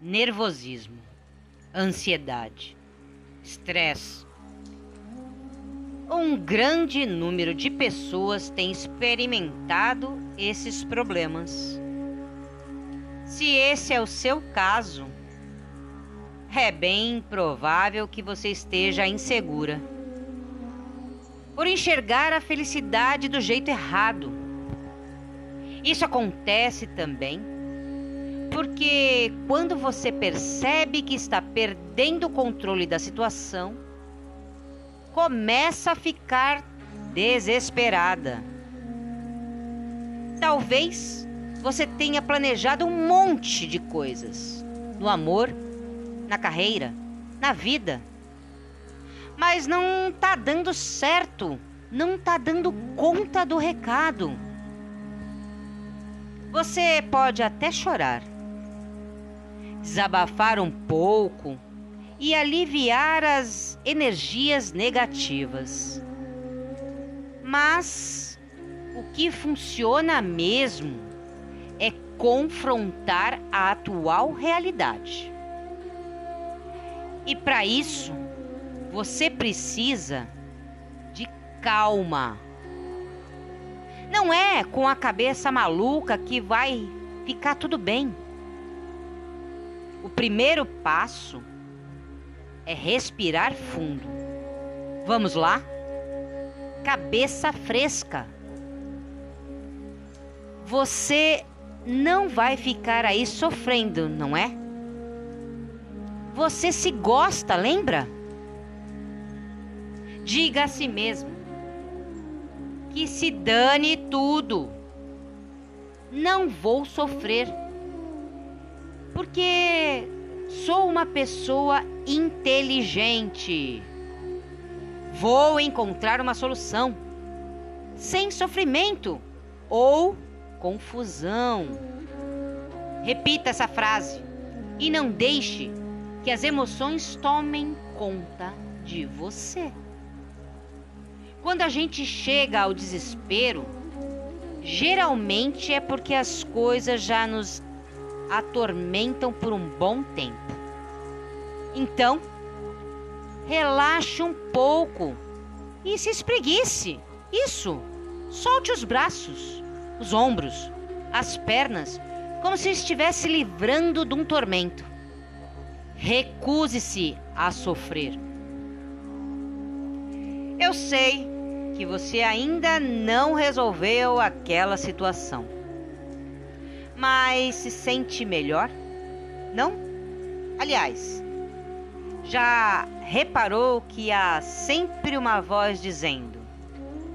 nervosismo, ansiedade, estresse. Um grande número de pessoas tem experimentado esses problemas. Se esse é o seu caso, é bem provável que você esteja insegura por enxergar a felicidade do jeito errado. Isso acontece também porque quando você percebe que está perdendo o controle da situação, começa a ficar desesperada. Talvez você tenha planejado um monte de coisas no amor, na carreira, na vida. Mas não tá dando certo, não tá dando conta do recado. Você pode até chorar, desabafar um pouco e aliviar as energias negativas. Mas o que funciona mesmo é confrontar a atual realidade. E para isso, você precisa de calma. Não é com a cabeça maluca que vai ficar tudo bem. O primeiro passo é respirar fundo. Vamos lá? Cabeça fresca. Você não vai ficar aí sofrendo, não é? Você se gosta, lembra? Diga a si mesmo que se dane tudo. Não vou sofrer. Porque sou uma pessoa inteligente. Vou encontrar uma solução sem sofrimento ou confusão. Repita essa frase e não deixe que as emoções tomem conta de você. Quando a gente chega ao desespero, geralmente é porque as coisas já nos atormentam por um bom tempo. Então, relaxe um pouco e se espreguice. Isso. Solte os braços, os ombros, as pernas, como se estivesse livrando de um tormento. Recuse-se a sofrer. Eu sei que você ainda não resolveu aquela situação, mas se sente melhor? Não? Aliás, já reparou que há sempre uma voz dizendo: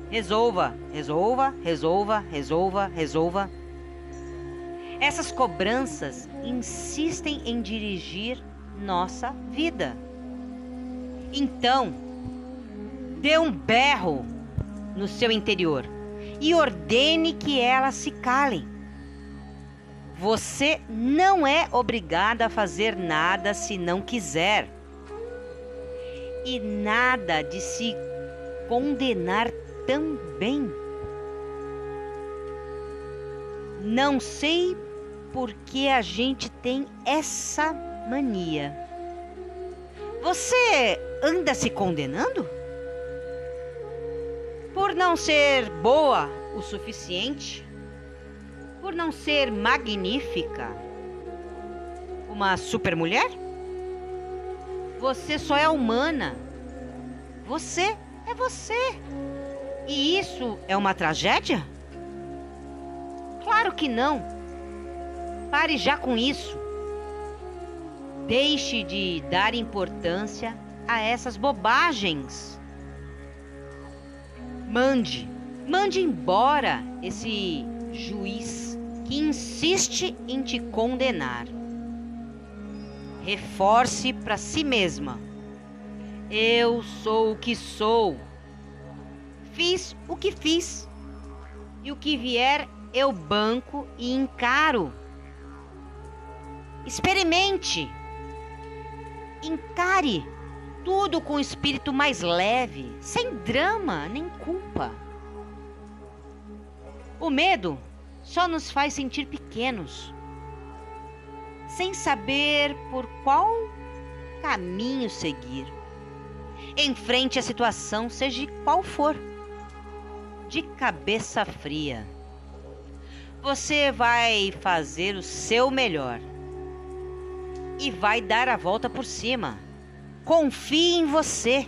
resolva, resolva, resolva, resolva, resolva? Essas cobranças insistem em dirigir nossa vida. Então, dê um berro no seu interior e ordene que elas se calem. Você não é obrigada a fazer nada se não quiser. E nada de se condenar também. Não sei por que a gente tem essa mania. Você anda se condenando? Por não ser boa o suficiente? Por não ser magnífica? Uma supermulher? Você só é humana. Você é você. E isso é uma tragédia? Claro que não. Pare já com isso. Deixe de dar importância a essas bobagens. Mande, mande embora esse juiz que insiste em te condenar. Reforce para si mesma. Eu sou o que sou. Fiz o que fiz. E o que vier eu banco e encaro. Experimente. Encare tudo com o espírito mais leve, sem drama nem culpa. O medo só nos faz sentir pequenos. sem saber por qual caminho seguir. Enfrente a situação, seja qual for, de cabeça fria. Você vai fazer o seu melhor e vai dar a volta por cima. Confie em você.